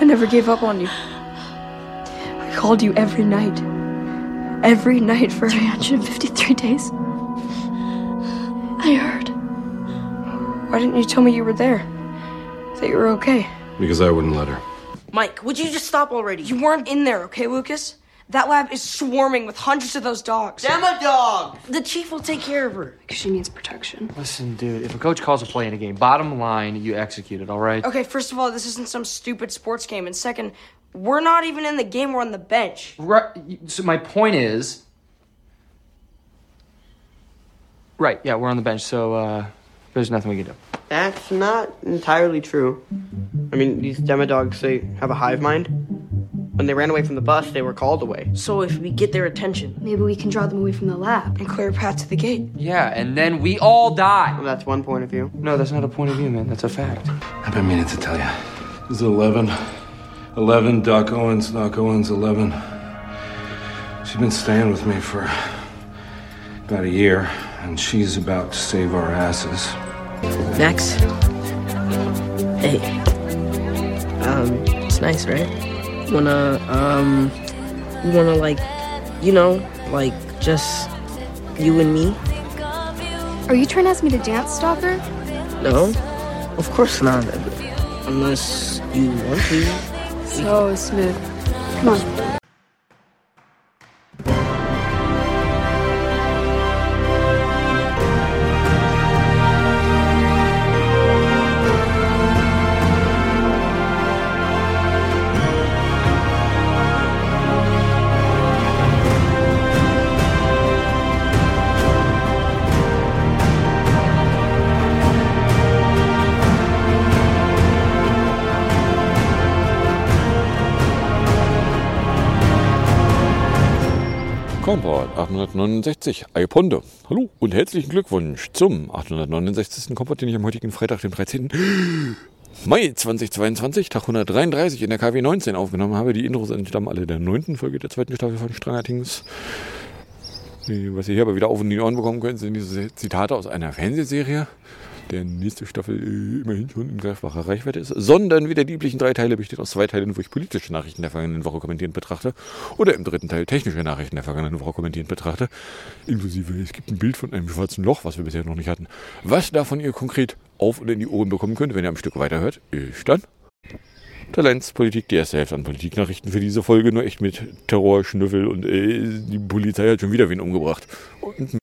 I never gave up on you. I called you every night. Every night for 353 days. I heard. Why didn't you tell me you were there? That you were okay? Because I wouldn't let her. Mike, would you just stop already? You weren't in there, okay, Lucas? That lab is swarming with hundreds of those dogs. Emma dog! The chief will take care of her. Because she needs protection. Listen, dude, if a coach calls a play in a game, bottom line, you execute it, all right? Okay, first of all, this isn't some stupid sports game. And second, we're not even in the game, we're on the bench. Right. So my point is. Right, yeah, we're on the bench, so uh, there's nothing we can do. That's not entirely true. I mean, these demodogs, they have a hive mind. When they ran away from the bus, they were called away. So if we get their attention, Maybe we can draw them away from the lab and clear a path to the gate. Yeah, and then we all die. well, that's one point of view. No, that's not a point of view, man. That's a fact. I've been meaning to tell you. This is 11. 11, Doc Owens, Doc Owens, 11. She's been staying with me for about a year, and she's about to save our asses. Max. Hey. Um, it's nice, right? Wanna, um, you wanna, like, you know, like, just you and me? Are you trying to ask me to dance, Stalker? No? Of course not. Unless you want to. So smooth. Come on. Komport 869, Aipondo. Hallo und herzlichen Glückwunsch zum 869. Komport, den ich am heutigen Freitag, dem 13. Mai 2022, Tag 133 in der KW 19 aufgenommen habe. Die Intros entstammen alle der neunten Folge der zweiten Staffel von Stranger Things. Äh, Was ihr hier aber wieder auf in die Ohren bekommen könnt, sind diese Zitate aus einer Fernsehserie, der nächste Staffel äh, immerhin schon in greifbarer Reichweite ist, sondern wieder die üblichen drei Teile besteht aus zwei Teilen, wo ich politische Nachrichten der vergangenen Woche kommentierend betrachte oder im dritten Teil technische Nachrichten der vergangenen Woche kommentierend betrachte. Inklusive, es gibt ein Bild von einem schwarzen Loch, was wir bisher noch nicht hatten. Was davon ihr konkret auf oder in die Ohren bekommen könnt, wenn ihr am Stück weiterhört, ist dann Talentspolitik, die erste Hälfte an Politiknachrichten für diese Folge, nur echt mit Terror, Schnüffel und äh, die Polizei hat schon wieder wen umgebracht. Und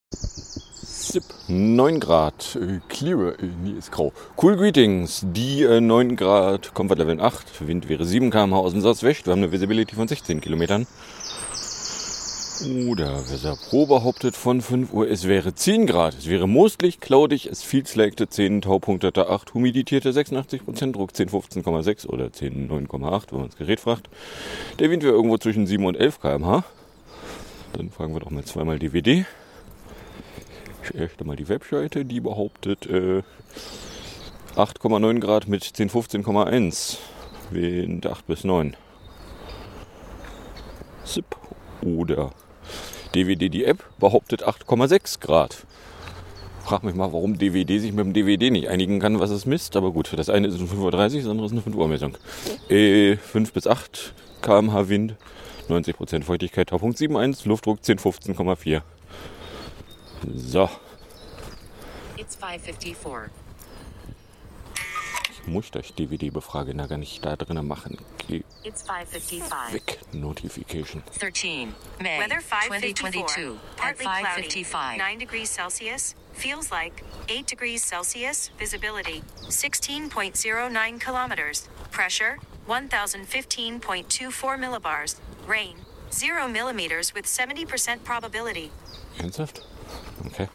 Zip, 9 Grad, äh, clear, äh, nee, ist grau. Cool Greetings, die äh, 9 Grad, Comfort Level 8, Wind wäre 7 km/h aus dem Southwest, wir haben eine Visibility von 16 Kilometern. Oder Wetter Pro behauptet von 5 Uhr, es wäre 10 Grad, es wäre mostlich, cloudig, es viel slagte 10, Taupunktete 8, humiditierte 86%, Druck 10, 15,6 oder 10, 9,8, wenn man das Gerät fragt. Der Wind wäre irgendwo zwischen 7 und 11 km/h. Dann fragen wir doch mal zweimal DVD. Ich erste mal die Webseite, die behauptet äh, 8,9 Grad mit 10, 15,1. Wind 8 bis 9. Zip. Oder DVD, die App, behauptet 8,6 Grad. Frag mich mal, warum DVD sich mit dem DVD nicht einigen kann, was es misst. Aber gut, das eine ist eine 5.30 Uhr, das andere ist eine 5 Uhr Messung. Äh, 5 bis 8 km/h Wind, 90% Feuchtigkeit, Taupunkt 7,1, Luftdruck 10, 15,4. So, It's 554. ich muss das DVD-Befrage gar nicht da drinnen machen. Geh It's 555. weg, Notification. 13 May Weather 554. 2022 at Partly cloudy. 555. 9 degrees Celsius. Feels like 8 degrees Celsius. Visibility 16.09 kilometers. Pressure 1015.24 millibars. Rain 0 millimeters with 70% probability. Ernsthaft? Okay.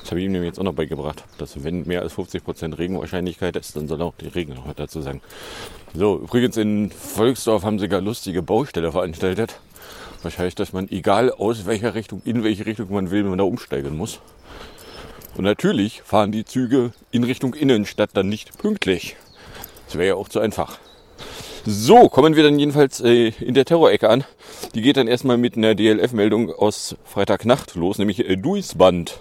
Das habe ich ihm jetzt auch noch beigebracht, dass wenn mehr als 50% Regenwahrscheinlichkeit ist, dann soll auch die Regen noch dazu sagen. So, übrigens in Volksdorf haben sie gar lustige Baustelle veranstaltet. Wahrscheinlich, dass man, egal aus welcher Richtung, in welche Richtung man will, man da umsteigen muss. Und natürlich fahren die Züge in Richtung Innenstadt dann nicht pünktlich. Das wäre ja auch zu einfach. So, kommen wir dann jedenfalls äh, in der Terrorecke an. Die geht dann erstmal mit einer DLF-Meldung aus Freitagnacht los, nämlich äh, Duisband.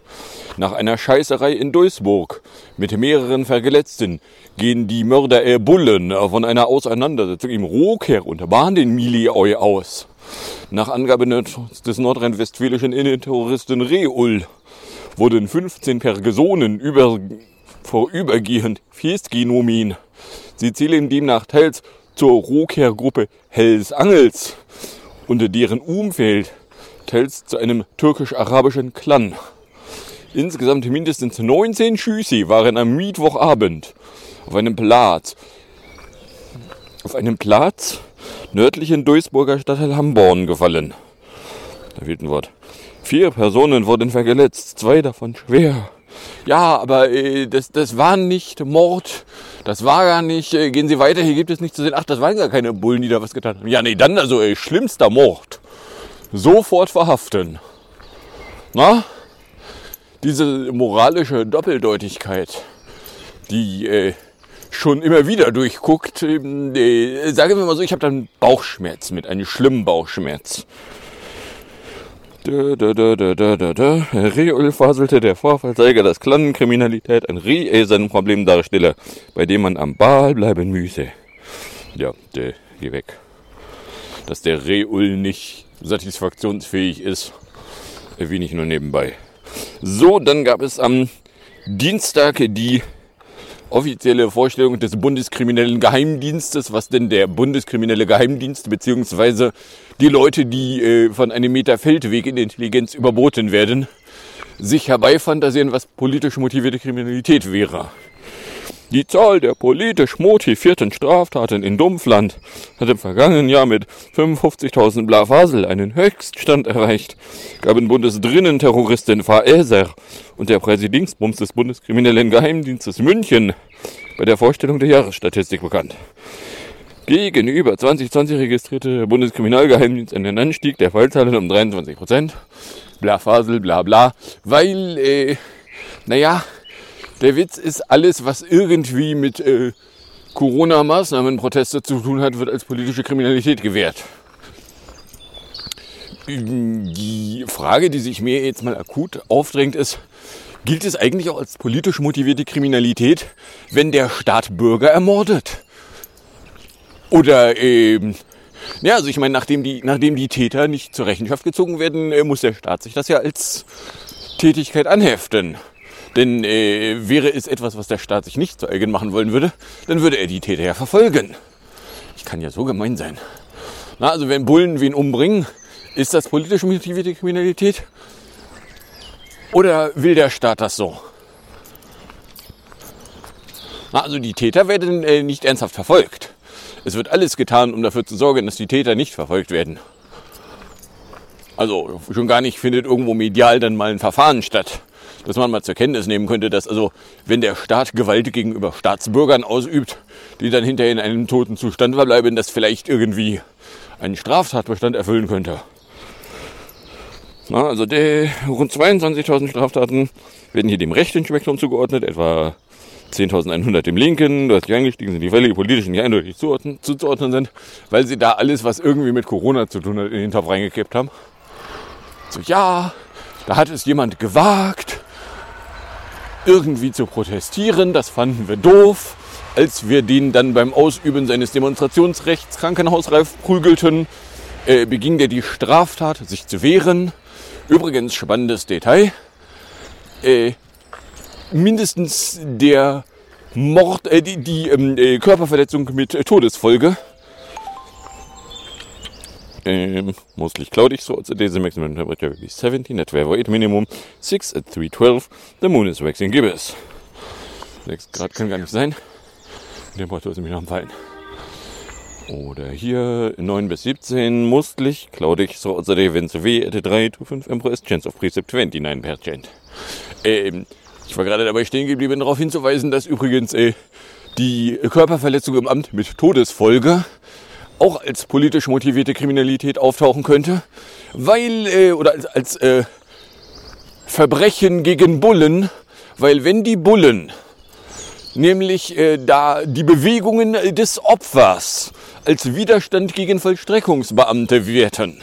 Nach einer Scheißerei in Duisburg mit mehreren Verletzten gehen die Mörder äh, Bullen von einer Auseinandersetzung im Rohker und bahnen den Milieu aus. Nach Angabe des nordrhein-westfälischen Innenterroristen Reul wurden 15 Personen über, vorübergehend festgenommen. Sie zählen demnach teils zur Rohkehrgruppe Hells Angels und deren Umfeld teils zu einem türkisch-arabischen Clan. Insgesamt mindestens 19 Schüsse waren am Mittwochabend auf einem Platz, auf einem Platz nördlichen Duisburger Stadtteil Hamborn gefallen. Da fehlt ein Wort. Vier Personen wurden verletzt, zwei davon schwer. Ja, aber äh, das, das war nicht Mord. Das war gar nicht. Äh, gehen Sie weiter, hier gibt es nichts zu sehen. Ach, das waren gar keine Bullen, die da was getan haben. Ja, nee, dann also äh, schlimmster Mord. Sofort verhaften. Na? Diese moralische Doppeldeutigkeit, die äh, schon immer wieder durchguckt. Ähm, äh, sagen wir mal so, ich habe dann Bauchschmerz mit, einen schlimmen Bauchschmerz. Da, da, da, da, da, da, da. Reul faselte der Vorfall zeige, dass Clan-Kriminalität ein Riesenproblem darstelle, bei dem man am Ball bleiben müsse. Ja, der, geh weg. Dass der Reul nicht satisfaktionsfähig ist, erwähne ich nur nebenbei. So, dann gab es am Dienstag die offizielle Vorstellung des Bundeskriminellen Geheimdienstes, was denn der Bundeskriminelle Geheimdienst beziehungsweise die Leute, die äh, von einem Meter Feldweg in Intelligenz überboten werden, sich herbeifantasieren, was politisch motivierte Kriminalität wäre. Die Zahl der politisch motivierten Straftaten in Dumpfland hat im vergangenen Jahr mit 55.000 Blavasel einen Höchststand erreicht, gaben Bundesdrinnenterroristin Faeser und der Präsidingsbums des Bundeskriminellen Geheimdienstes München bei der Vorstellung der Jahresstatistik bekannt. Gegenüber 2020 registrierte Bundeskriminalgeheimdienst einen Anstieg der Fallzahlen um 23 Prozent. Blafasel, bla bla, weil, äh, naja, der Witz ist, alles, was irgendwie mit äh, Corona-Maßnahmenproteste zu tun hat, wird als politische Kriminalität gewährt. Die Frage, die sich mir jetzt mal akut aufdrängt, ist, gilt es eigentlich auch als politisch motivierte Kriminalität, wenn der Staat Bürger ermordet? Oder ähm, ja, also ich meine, nachdem die, nachdem die Täter nicht zur Rechenschaft gezogen werden, äh, muss der Staat sich das ja als Tätigkeit anheften. Denn äh, wäre es etwas, was der Staat sich nicht zu eigen machen wollen würde, dann würde er die Täter ja verfolgen. Ich kann ja so gemein sein. Na, also wenn Bullen wen umbringen, ist das politisch motivierte Kriminalität? Oder will der Staat das so? Na, also die Täter werden äh, nicht ernsthaft verfolgt. Es wird alles getan, um dafür zu sorgen, dass die Täter nicht verfolgt werden. Also schon gar nicht findet irgendwo medial dann mal ein Verfahren statt dass man mal zur Kenntnis nehmen könnte, dass also, wenn der Staat Gewalt gegenüber Staatsbürgern ausübt, die dann hinterher in einem toten Zustand verbleiben, das vielleicht irgendwie einen Straftatbestand erfüllen könnte. Na, also der rund 22.000 Straftaten werden hier dem rechten Spektrum zugeordnet, etwa 10.100 dem linken, deutlich eingestiegen sind die Fälle, die politisch nicht eindeutig zuzuordnen sind, weil sie da alles, was irgendwie mit Corona zu tun hat, in den Topf reingekippt haben. So, ja, da hat es jemand gewagt, irgendwie zu protestieren. Das fanden wir doof. Als wir den dann beim Ausüben seines Demonstrationsrechts krankenhausreif prügelten, äh, beging der die Straftat, sich zu wehren. Übrigens spannendes Detail. Äh, mindestens der Mord, äh, die, die ähm, äh, Körperverletzung mit Todesfolge um, mostly cloudy, so today the maximum temperature will be 17 at 12 minimum, 6 at 312. The moon is waxing gibbous. 6 Grad kann gar nicht sein. Die Temperatur ist nämlich noch am Fallen. Oder hier 9 bis 17, mostlich cloudy, so today when the W at 3 to 5 Empress, chance of precept 29%. Ähm, ich war gerade dabei stehen geblieben, darauf hinzuweisen, dass übrigens äh, die Körperverletzung im Amt mit Todesfolge auch als politisch motivierte Kriminalität auftauchen könnte, weil, äh, oder als, als äh, Verbrechen gegen Bullen, weil wenn die Bullen nämlich äh, da die Bewegungen des Opfers als Widerstand gegen Vollstreckungsbeamte werten.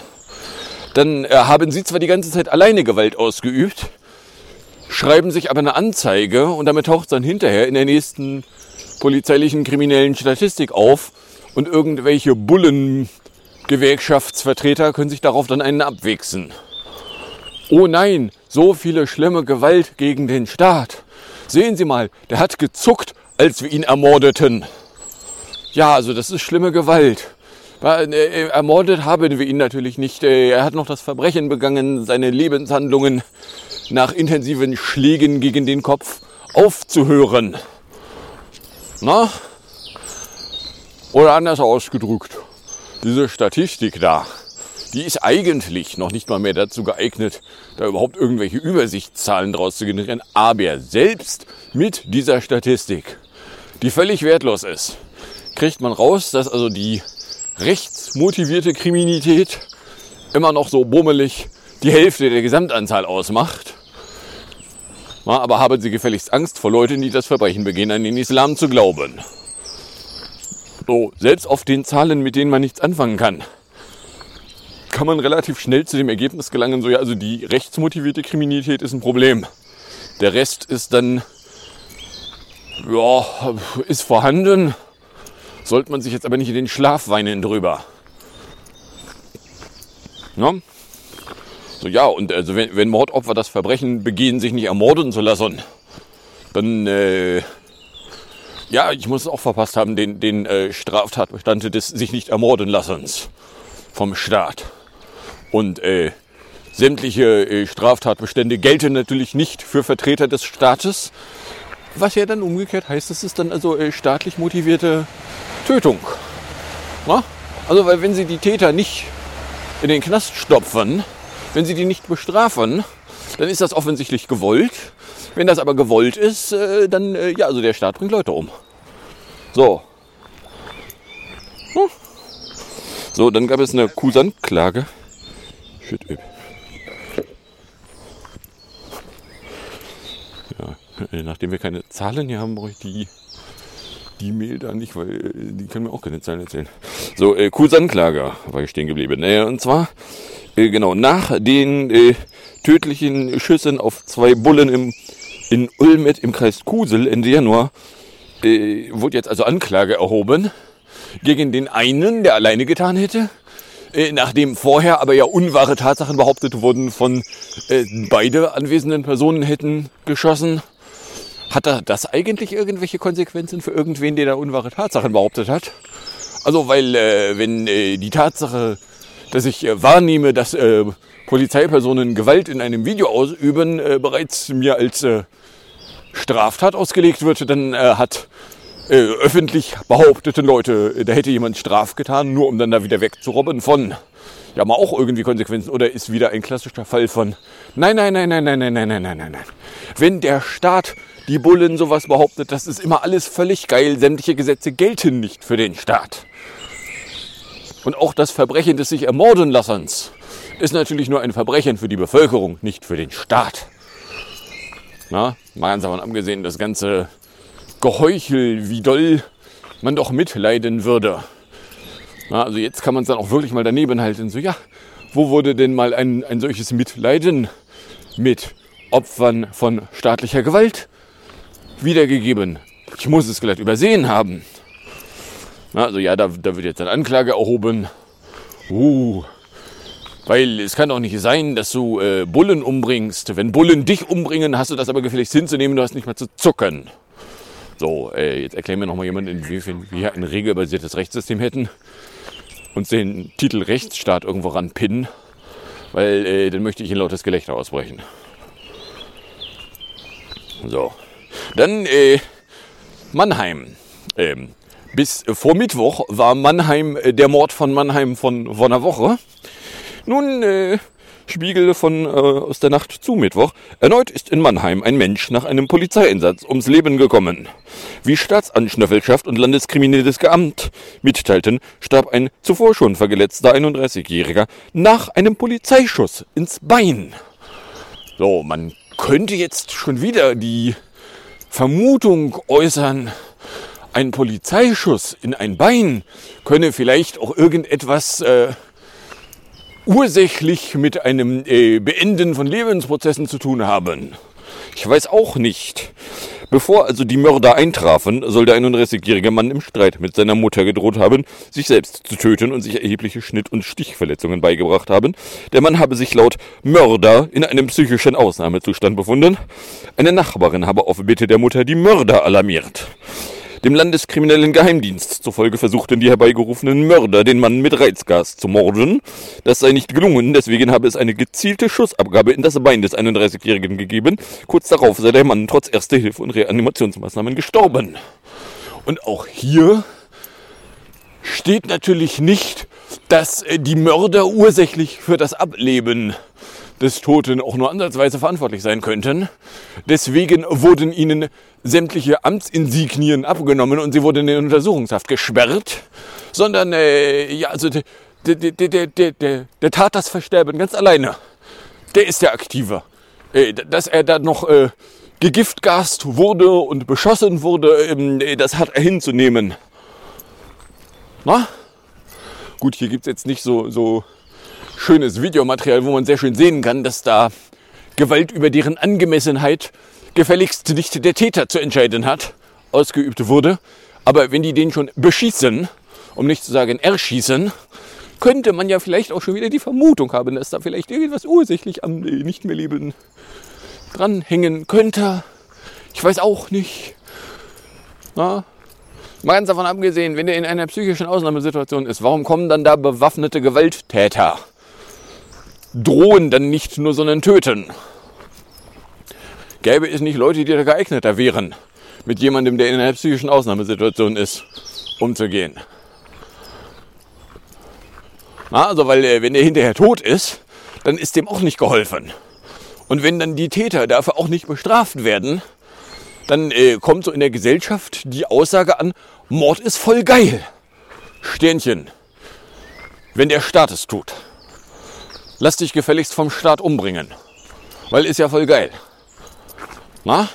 Dann äh, haben sie zwar die ganze Zeit alleine Gewalt ausgeübt, schreiben sich aber eine Anzeige und damit taucht es dann hinterher in der nächsten polizeilichen kriminellen Statistik auf und irgendwelche Bullen-Gewerkschaftsvertreter können sich darauf dann einen abwechseln. Oh nein, so viele schlimme Gewalt gegen den Staat. Sehen Sie mal, der hat gezuckt, als wir ihn ermordeten. Ja, also das ist schlimme Gewalt. Äh, ermordet haben wir ihn natürlich nicht. Äh, er hat noch das Verbrechen begangen, seine Lebenshandlungen nach intensiven Schlägen gegen den Kopf aufzuhören. Na? Oder anders ausgedrückt, diese Statistik da, die ist eigentlich noch nicht mal mehr dazu geeignet, da überhaupt irgendwelche Übersichtszahlen draus zu generieren, aber selbst mit dieser Statistik, die völlig wertlos ist, kriegt man raus, dass also die rechtsmotivierte Kriminalität immer noch so bummelig die Hälfte der Gesamtanzahl ausmacht. Aber haben Sie gefälligst Angst vor Leuten, die das Verbrechen begehen, an den Islam zu glauben. So, selbst auf den Zahlen, mit denen man nichts anfangen kann, kann man relativ schnell zu dem Ergebnis gelangen, so ja, also die rechtsmotivierte Kriminalität ist ein Problem. Der Rest ist dann, ja, ist vorhanden, sollte man sich jetzt aber nicht in den Schlaf weinen drüber. Ja? So, ja, und also wenn, wenn Mordopfer das Verbrechen begehen, sich nicht ermorden zu lassen, dann, äh, ja, ich muss es auch verpasst haben, den, den äh, Straftatbestand des sich nicht ermorden lassens vom Staat. Und äh, sämtliche äh, Straftatbestände gelten natürlich nicht für Vertreter des Staates, was ja dann umgekehrt heißt, das ist dann also äh, staatlich motivierte Tötung. Na? Also, weil wenn sie die Täter nicht in den Knast stopfen, wenn sie die nicht bestrafen, dann ist das offensichtlich gewollt. Wenn das aber gewollt ist, äh, dann, äh, ja, also der Staat bringt Leute um. So. Hm. So, dann gab es eine Kusantklage. Shit, Ja, äh, nachdem wir keine Zahlen hier haben, brauche ich die die Mail da nicht, weil äh, die können mir auch keine Zahlen erzählen. So, äh, Kusanklager war ich stehen geblieben. Naja, und zwar, äh, genau, nach den äh, tödlichen Schüssen auf zwei Bullen im, in Ulmet im Kreis Kusel Ende Januar äh, wurde jetzt also Anklage erhoben gegen den einen, der alleine getan hätte. Äh, nachdem vorher aber ja unwahre Tatsachen behauptet wurden von äh, beide anwesenden Personen hätten geschossen. Hat das eigentlich irgendwelche Konsequenzen für irgendwen, der da unwahre Tatsachen behauptet hat? Also, weil äh, wenn äh, die Tatsache, dass ich äh, wahrnehme, dass äh, Polizeipersonen Gewalt in einem Video ausüben, äh, bereits mir als äh, Straftat ausgelegt wird, dann äh, hat äh, öffentlich behauptete Leute, da hätte jemand Straf getan, nur um dann da wieder wegzurobben von ja mal auch irgendwie Konsequenzen oder ist wieder ein klassischer Fall von nein, nein, nein, nein, nein, nein, nein, nein, nein, nein, nein. Wenn der Staat die Bullen sowas behauptet, das ist immer alles völlig geil, sämtliche Gesetze gelten nicht für den Staat. Und auch das Verbrechen des sich ermorden lassens ist natürlich nur ein Verbrechen für die Bevölkerung, nicht für den Staat. Na, mal ganz davon abgesehen, das ganze Geheuchel, wie doll man doch mitleiden würde. Na, also jetzt kann man es dann auch wirklich mal daneben halten. So, ja, wo wurde denn mal ein, ein solches Mitleiden mit Opfern von staatlicher Gewalt wiedergegeben? Ich muss es vielleicht übersehen haben. Na, also ja, da, da wird jetzt eine Anklage erhoben. Uh, weil es kann doch nicht sein, dass du äh, Bullen umbringst. Wenn Bullen dich umbringen, hast du das aber gefälligst hinzunehmen, du hast nicht mehr zu zucken. So, äh, jetzt erklären wir nochmal jemand, inwiefern wir ein regelbasiertes Rechtssystem hätten uns den Titel Rechtsstaat irgendwo ranpinnen, weil äh, dann möchte ich in lautes Gelächter ausbrechen. So, dann äh, Mannheim. Ähm, bis vor Mittwoch war Mannheim äh, der Mord von Mannheim von, von einer Woche. Nun äh, Spiegel von äh, aus der Nacht zu Mittwoch. Erneut ist in Mannheim ein Mensch nach einem Polizeieinsatz ums Leben gekommen. Wie Staatsanschnüffelschaft und Landeskriminelles Amt mitteilten, starb ein zuvor schon verletzter 31-Jähriger nach einem Polizeischuss ins Bein. So, man könnte jetzt schon wieder die Vermutung äußern, ein Polizeischuss in ein Bein könne vielleicht auch irgendetwas äh, ursächlich mit einem äh, Beenden von Lebensprozessen zu tun haben. Ich weiß auch nicht. Bevor also die Mörder eintrafen, soll der 31-jährige Mann im Streit mit seiner Mutter gedroht haben, sich selbst zu töten und sich erhebliche Schnitt- und Stichverletzungen beigebracht haben. Der Mann habe sich laut Mörder in einem psychischen Ausnahmezustand befunden. Eine Nachbarin habe auf Bitte der Mutter die Mörder alarmiert. Dem Landeskriminellen Geheimdienst zufolge versuchten die herbeigerufenen Mörder, den Mann mit Reizgas zu morden. Das sei nicht gelungen, deswegen habe es eine gezielte Schussabgabe in das Bein des 31-Jährigen gegeben. Kurz darauf sei der Mann trotz Erster Hilfe und Reanimationsmaßnahmen gestorben. Und auch hier steht natürlich nicht, dass äh, die Mörder ursächlich für das Ableben des Toten auch nur ansatzweise verantwortlich sein könnten. Deswegen wurden ihnen sämtliche Amtsinsignien abgenommen und sie wurden in Untersuchungshaft gesperrt, sondern äh, ja, also der, der, der, der, der, der tat das Versterben ganz alleine. Der ist der Aktive. Äh, dass er da noch äh, gegiftgast wurde und beschossen wurde, ähm, das hat er hinzunehmen. Na? Gut, hier gibt's jetzt nicht so, so schönes Videomaterial, wo man sehr schön sehen kann, dass da Gewalt über deren Angemessenheit gefälligst nicht der Täter zu entscheiden hat, ausgeübt wurde. Aber wenn die den schon beschießen, um nicht zu sagen erschießen, könnte man ja vielleicht auch schon wieder die Vermutung haben, dass da vielleicht irgendwas ursächlich am nicht mehr Leben dranhängen könnte. Ich weiß auch nicht. Na? Mal ganz davon abgesehen, wenn er in einer psychischen Ausnahmesituation ist, warum kommen dann da bewaffnete Gewalttäter? Drohen dann nicht nur, sondern töten. Gäbe es nicht Leute, die da geeigneter wären, mit jemandem, der in einer psychischen Ausnahmesituation ist, umzugehen? Na, also, weil äh, wenn er hinterher tot ist, dann ist dem auch nicht geholfen. Und wenn dann die Täter dafür auch nicht bestraft werden, dann äh, kommt so in der Gesellschaft die Aussage an, Mord ist voll geil. Sternchen. Wenn der Staat es tut. Lass dich gefälligst vom Staat umbringen. Weil ist ja voll geil. Na?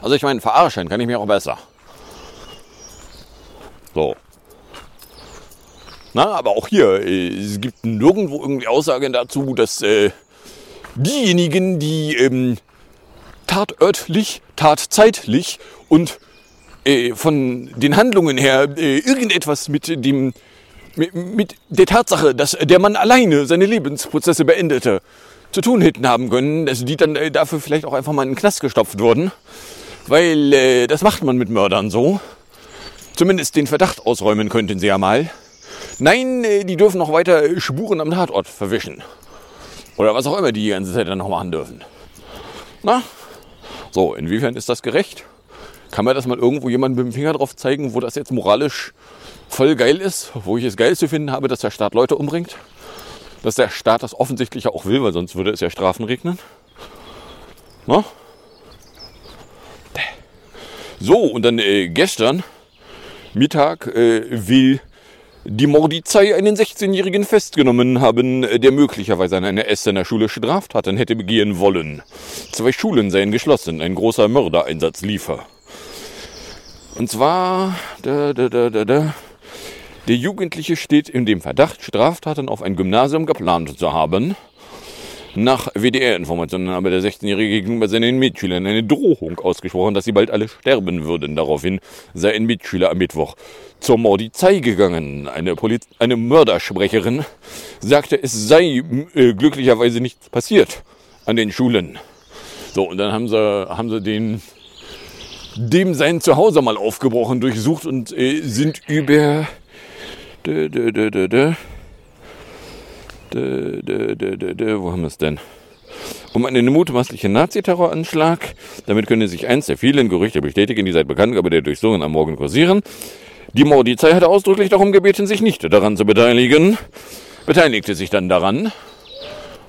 Also ich meine, verarschen kann ich mir auch besser. So. Na, aber auch hier, äh, es gibt nirgendwo irgendwie Aussagen dazu, dass äh, diejenigen, die ähm, tatörtlich, tatzeitlich und äh, von den Handlungen her äh, irgendetwas mit dem mit, mit der Tatsache, dass der Mann alleine seine Lebensprozesse beendete, zu tun hätten haben können, dass die dann äh, dafür vielleicht auch einfach mal in den Knast gestopft wurden. Weil äh, das macht man mit Mördern so. Zumindest den Verdacht ausräumen könnten sie ja mal. Nein, äh, die dürfen noch weiter Spuren am Tatort verwischen. Oder was auch immer die ganze Zeit dann noch machen dürfen. Na? So, inwiefern ist das gerecht? Kann man das mal irgendwo jemandem mit dem Finger drauf zeigen, wo das jetzt moralisch voll geil ist, wo ich es geil zu finden habe, dass der Staat Leute umbringt? Dass der Staat das offensichtlich auch will, weil sonst würde es ja Strafen regnen. Na? So, und dann äh, gestern Mittag äh, will die Mordizei einen 16-Jährigen festgenommen haben, der möglicherweise an einer Essener Schule Straftaten hätte begehen wollen. Zwei Schulen seien geschlossen, ein großer Mördereinsatz liefer. Und zwar, da, da, da, da, da. Der Jugendliche steht in dem Verdacht, Straftaten auf ein Gymnasium geplant zu haben. Nach WDR-Informationen habe der 16-Jährige gegenüber seinen Mitschülern eine Drohung ausgesprochen, dass sie bald alle sterben würden. Daraufhin sei ein Mitschüler am Mittwoch zur Mordizei gegangen. Eine, Poliz eine Mördersprecherin sagte, es sei äh, glücklicherweise nichts passiert an den Schulen. So, und dann haben sie, haben sie den, dem sein Zuhause mal aufgebrochen, durchsucht und äh, sind über... Dö, dö, dö, dö, dö, Dö, dö, dö, dö, dö, wo haben wir es denn? Um einen mutmaßlichen Naziterroranschlag. Damit könne sich eins der vielen Gerüchte bestätigen, die seit Bekanntgabe der Durchsuchung am Morgen kursieren. Die Mordizei hatte ausdrücklich darum gebeten, sich nicht daran zu beteiligen. Beteiligte sich dann daran.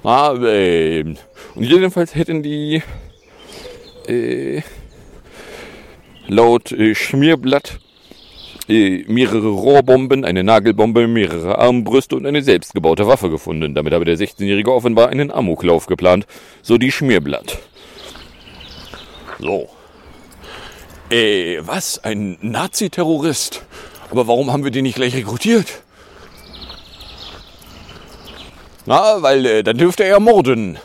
Aber, äh, und jedenfalls hätten die äh, laut äh, Schmierblatt äh, mehrere Rohrbomben, eine Nagelbombe, mehrere Armbrüste und eine selbstgebaute Waffe gefunden. Damit habe der 16-Jährige offenbar einen Amoklauf geplant, so die Schmierblatt. So. Äh, was? Ein Nazi-Terrorist? Aber warum haben wir den nicht gleich rekrutiert? Na, weil äh, dann dürfte er ja morden.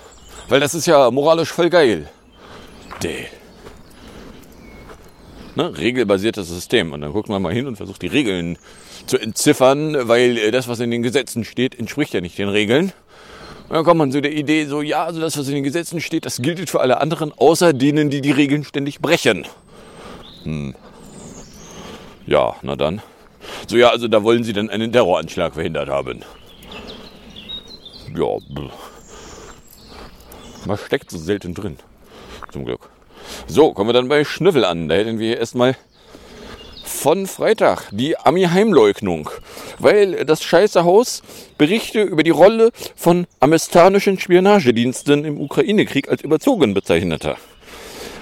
Weil das ist ja moralisch voll geil. Däh. Ne, regelbasiertes System. Und dann guckt man mal hin und versucht die Regeln zu entziffern, weil äh, das, was in den Gesetzen steht, entspricht ja nicht den Regeln. Und dann kommt man zu der Idee, so ja, also das, was in den Gesetzen steht, das gilt für alle anderen, außer denen, die die Regeln ständig brechen. Hm. Ja, na dann. So ja, also da wollen sie dann einen Terroranschlag verhindert haben. Ja, was steckt so selten drin? Zum Glück. So, kommen wir dann bei Schnüffel an. Da hätten wir erstmal von Freitag die Ami-Heimleugnung. Weil das scheiße Haus Berichte über die Rolle von amerikanischen Spionagediensten im Ukraine-Krieg als überzogen bezeichnete.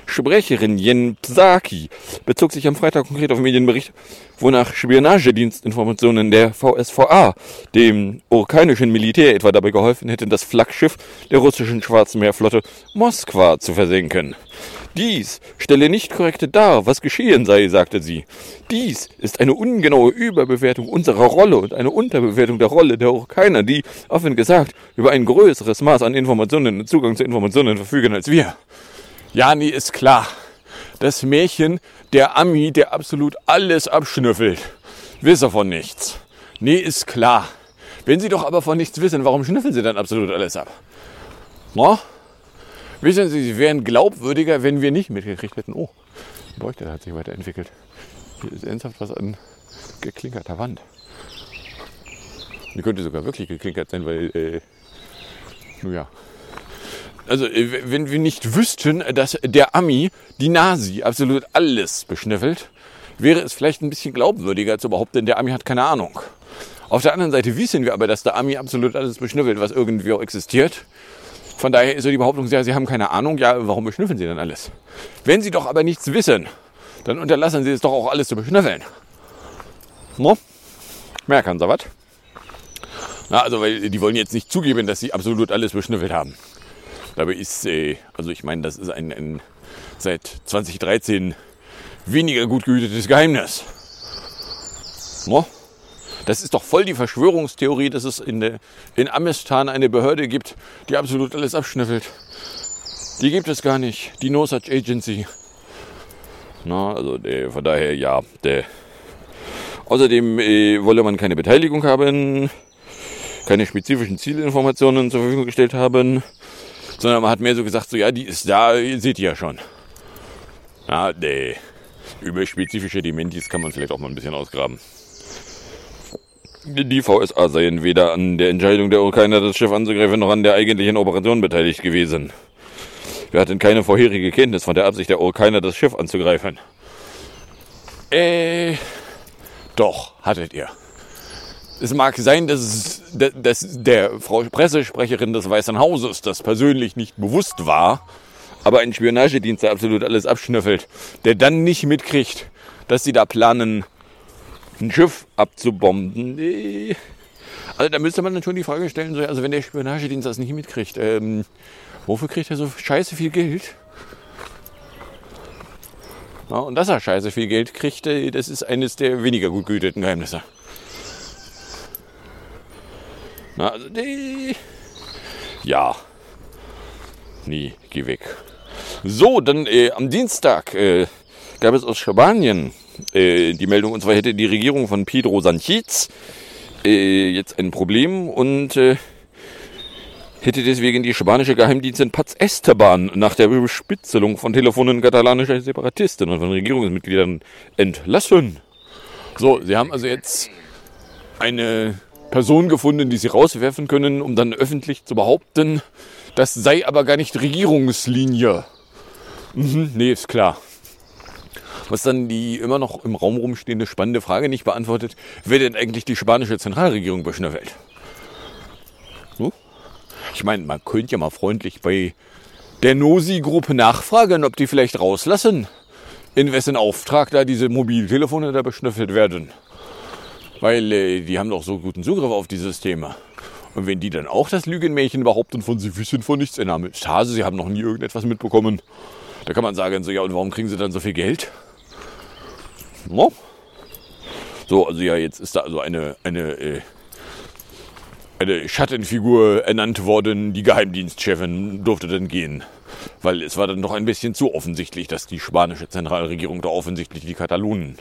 Sprecherin Jen Psaki bezog sich am Freitag konkret auf Medienbericht, wonach Spionagedienstinformationen der VSVA dem ukrainischen Militär etwa dabei geholfen hätten, das Flaggschiff der russischen Schwarzmeerflotte Moskwa zu versenken. Dies stelle nicht korrekte dar, was geschehen sei, sagte sie. Dies ist eine ungenaue Überbewertung unserer Rolle und eine Unterbewertung der Rolle der Ukrainer, die, offen gesagt, über ein größeres Maß an Informationen und Zugang zu Informationen verfügen als wir. Ja, nee, ist klar. Das Märchen, der Ami, der absolut alles abschnüffelt, er von nichts. Nee, ist klar. Wenn Sie doch aber von nichts wissen, warum schnüffeln Sie dann absolut alles ab? No? Wissen Sie, Sie wären glaubwürdiger, wenn wir nicht mitgekriegt hätten. Oh, die Leuchte hat sich weiterentwickelt. Hier ist ernsthaft was an geklinkerter Wand. Die könnte sogar wirklich geklinkert sein, weil, äh, nun ja, also äh, wenn wir nicht wüssten, dass der Ami, die Nasi, absolut alles beschnüffelt, wäre es vielleicht ein bisschen glaubwürdiger zu behaupten, der Ami hat keine Ahnung. Auf der anderen Seite wissen wir aber, dass der Ami absolut alles beschnüffelt, was irgendwie auch existiert. Von daher ist so die Behauptung, ja, Sie haben keine Ahnung, ja, warum beschnüffeln Sie denn alles? Wenn Sie doch aber nichts wissen, dann unterlassen Sie es doch auch alles zu beschnüffeln. No? Mehr kann Sie was? Na, also, weil die wollen jetzt nicht zugeben, dass sie absolut alles beschnüffelt haben. Dabei ist, äh, also ich meine, das ist ein, ein seit 2013 weniger gut gehütetes Geheimnis. No? Das ist doch voll die Verschwörungstheorie, dass es in, der, in Amistan eine Behörde gibt, die absolut alles abschnüffelt. Die gibt es gar nicht. Die No Such Agency. Na, also der, von daher ja. Der. Außerdem äh, wolle man keine Beteiligung haben, keine spezifischen Zielinformationen zur Verfügung gestellt haben, sondern man hat mehr so gesagt, so ja, die ist da, seht ihr ja schon. Ja, nee. Über spezifische Dementis kann man vielleicht auch mal ein bisschen ausgraben. Die VSA seien weder an der Entscheidung der Ukrainer, das Schiff anzugreifen, noch an der eigentlichen Operation beteiligt gewesen. Wir hatten keine vorherige Kenntnis von der Absicht der Ukrainer, das Schiff anzugreifen. Äh, doch, hattet ihr. Es mag sein, dass, dass der Frau Pressesprecherin des Weißen Hauses das persönlich nicht bewusst war, aber ein Spionagedienst, der absolut alles abschnüffelt, der dann nicht mitkriegt, dass sie da planen, ein Schiff abzubomben. Nee. Also da müsste man dann schon die Frage stellen, so, also wenn der Spionagedienst das nicht mitkriegt, ähm, wofür kriegt er so scheiße viel Geld? Ja, und dass er scheiße viel Geld kriegt, äh, das ist eines der weniger gut gehüteten Geheimnisse. Na, also die, ja. Nie, geh weg. So, dann äh, am Dienstag äh, gab es aus Spanien äh, die Meldung, und zwar hätte die Regierung von Pedro Sanchez äh, jetzt ein Problem und äh, hätte deswegen die spanische Geheimdienstin Paz Esteban nach der Bespitzelung von Telefonen katalanischer Separatisten und von Regierungsmitgliedern entlassen. So, sie haben also jetzt eine Person gefunden, die sie rauswerfen können, um dann öffentlich zu behaupten, das sei aber gar nicht Regierungslinie. Mhm, nee, ist klar. Was dann die immer noch im Raum rumstehende spannende Frage nicht beantwortet, wer denn eigentlich die spanische Zentralregierung beschnüffelt. So? Ich meine, man könnte ja mal freundlich bei der Nosi-Gruppe nachfragen, ob die vielleicht rauslassen, in wessen Auftrag da diese Mobiltelefone da beschnüffelt werden. Weil äh, die haben doch so guten Zugriff auf die Systeme. Und wenn die dann auch das Lügenmärchen behaupten von sie wissen von nichts, der Name ist Hase, sie haben noch nie irgendetwas mitbekommen, da kann man sagen, so ja, und warum kriegen sie dann so viel Geld? No? So, also ja, jetzt ist da also eine, eine, äh, eine Schattenfigur ernannt worden. Die Geheimdienstchefin durfte dann gehen. Weil es war dann doch ein bisschen zu offensichtlich, dass die spanische Zentralregierung da offensichtlich die Katalonen,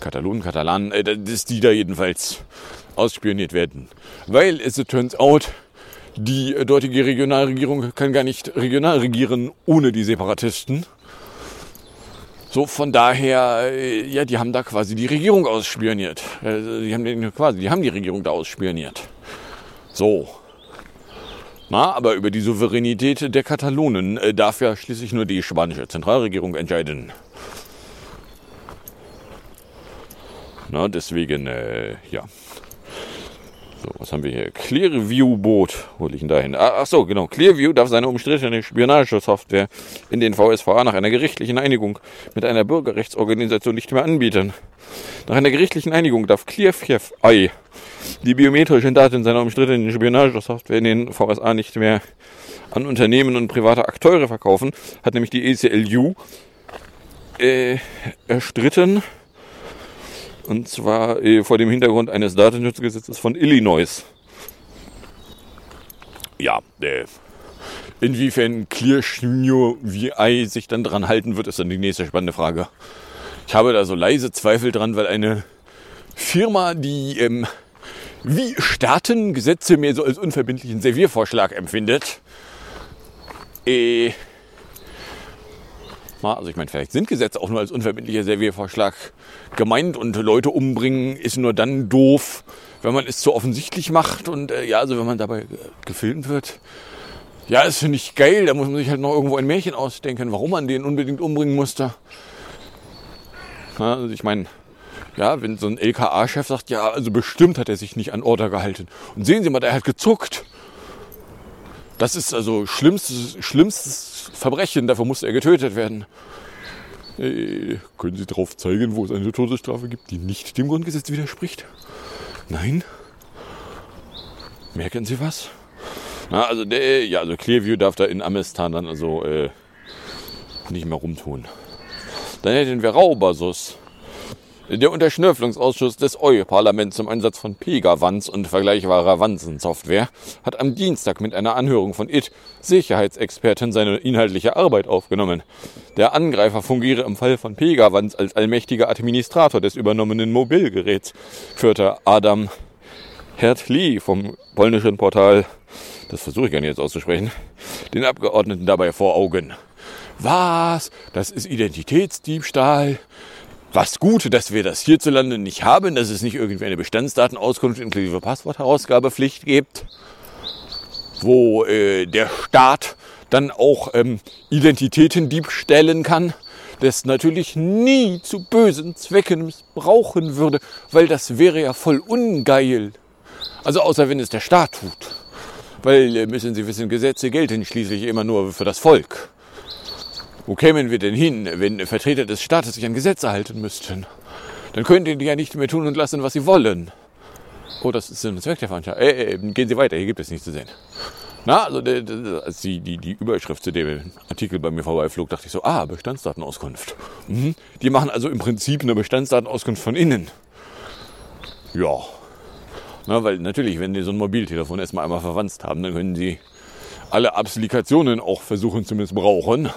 Katalonen, Katalanen, äh, dass die da jedenfalls ausspioniert werden. Weil es so turns out, die dortige Regionalregierung kann gar nicht regional regieren ohne die Separatisten. So, von daher, äh, ja, die haben da quasi die Regierung ausspioniert. Äh, Die haben den quasi, die haben die Regierung da ausspioniert. So. Na, aber über die Souveränität der Katalonen äh, darf ja schließlich nur die spanische Zentralregierung entscheiden. Na, deswegen, äh, ja. So, was haben wir hier? Clearview-Boot. Wo liegt denn da hin? Ah, Ach so, genau. Clearview darf seine umstrittene Spionagesoftware in den VSVA nach einer gerichtlichen Einigung mit einer Bürgerrechtsorganisation nicht mehr anbieten. Nach einer gerichtlichen Einigung darf Clearview die biometrischen Daten seiner umstrittenen Spionagesoftware in den VSA nicht mehr an Unternehmen und private Akteure verkaufen, hat nämlich die ECLU äh, erstritten. Und zwar äh, vor dem Hintergrund eines Datenschutzgesetzes von Illinois. Ja, äh, inwiefern ClearView VI sich dann dran halten wird, ist dann die nächste spannende Frage. Ich habe da so leise Zweifel dran, weil eine Firma, die ähm, wie Staatengesetze mehr so als unverbindlichen Serviervorschlag empfindet, äh, Also ich meine, vielleicht sind Gesetze auch nur als unverbindlicher Serviervorschlag gemeint und Leute umbringen ist nur dann doof, wenn man es zu offensichtlich macht und äh, ja, also wenn man dabei äh, gefilmt wird. Ja, das finde ich geil, da muss man sich halt noch irgendwo ein Märchen ausdenken, warum man den unbedingt umbringen musste. Ja, also ich meine, ja, wenn so ein LKA-Chef sagt, ja, also bestimmt hat er sich nicht an Order gehalten. Und sehen Sie mal, der hat gezuckt. Das ist also schlimmstes, schlimmstes Verbrechen, dafür muss er getötet werden. Äh, können Sie darauf zeigen, wo es eine Todesstrafe gibt, die nicht dem Grundgesetz widerspricht? Nein? Merken Sie was? Na, also der, ja, also Clearview darf da in Amistan dann also äh, nicht mehr rumtun. Dann hätten wir Raubasus. Der Unterschnürflungsausschuss des EU-Parlaments zum Einsatz von Pegawans und vergleichbarer Wanzensoftware hat am Dienstag mit einer Anhörung von IT Sicherheitsexperten seine inhaltliche Arbeit aufgenommen. Der Angreifer fungiere im Fall von Pegawans als allmächtiger Administrator des übernommenen Mobilgeräts, führte Adam Hertli vom polnischen Portal, das versuche ich nicht jetzt auszusprechen, den Abgeordneten dabei vor Augen. Was? Das ist Identitätsdiebstahl? Was gut, dass wir das hierzulande nicht haben, dass es nicht irgendwie eine Bestandsdatenauskunft inklusive Passwortherausgabepflicht gibt, wo äh, der Staat dann auch ähm, Identitäten diebstellen kann, das natürlich nie zu bösen Zwecken missbrauchen würde, weil das wäre ja voll ungeil. Also außer wenn es der Staat tut. Weil, äh, müssen Sie wissen, Gesetze gelten schließlich immer nur für das Volk. Wo kämen wir denn hin, wenn Vertreter des Staates sich an Gesetze halten müssten? Dann könnten die ja nicht mehr tun und lassen, was sie wollen. Oh, das ist und Zweck der Veranstaltung. Äh, äh, gehen Sie weiter, hier gibt es nichts zu sehen. Na, also der- der- als die, die, die Überschrift zu dem Artikel bei mir vorbeiflog, dachte ich so, ah, Bestandsdatenauskunft. Mhm. Die machen also im Prinzip eine Bestandsdatenauskunft von innen. Ja. Na, weil natürlich, wenn die so ein Mobiltelefon erstmal einmal verwandt haben, dann können sie alle Applikationen auch versuchen zu missbrauchen.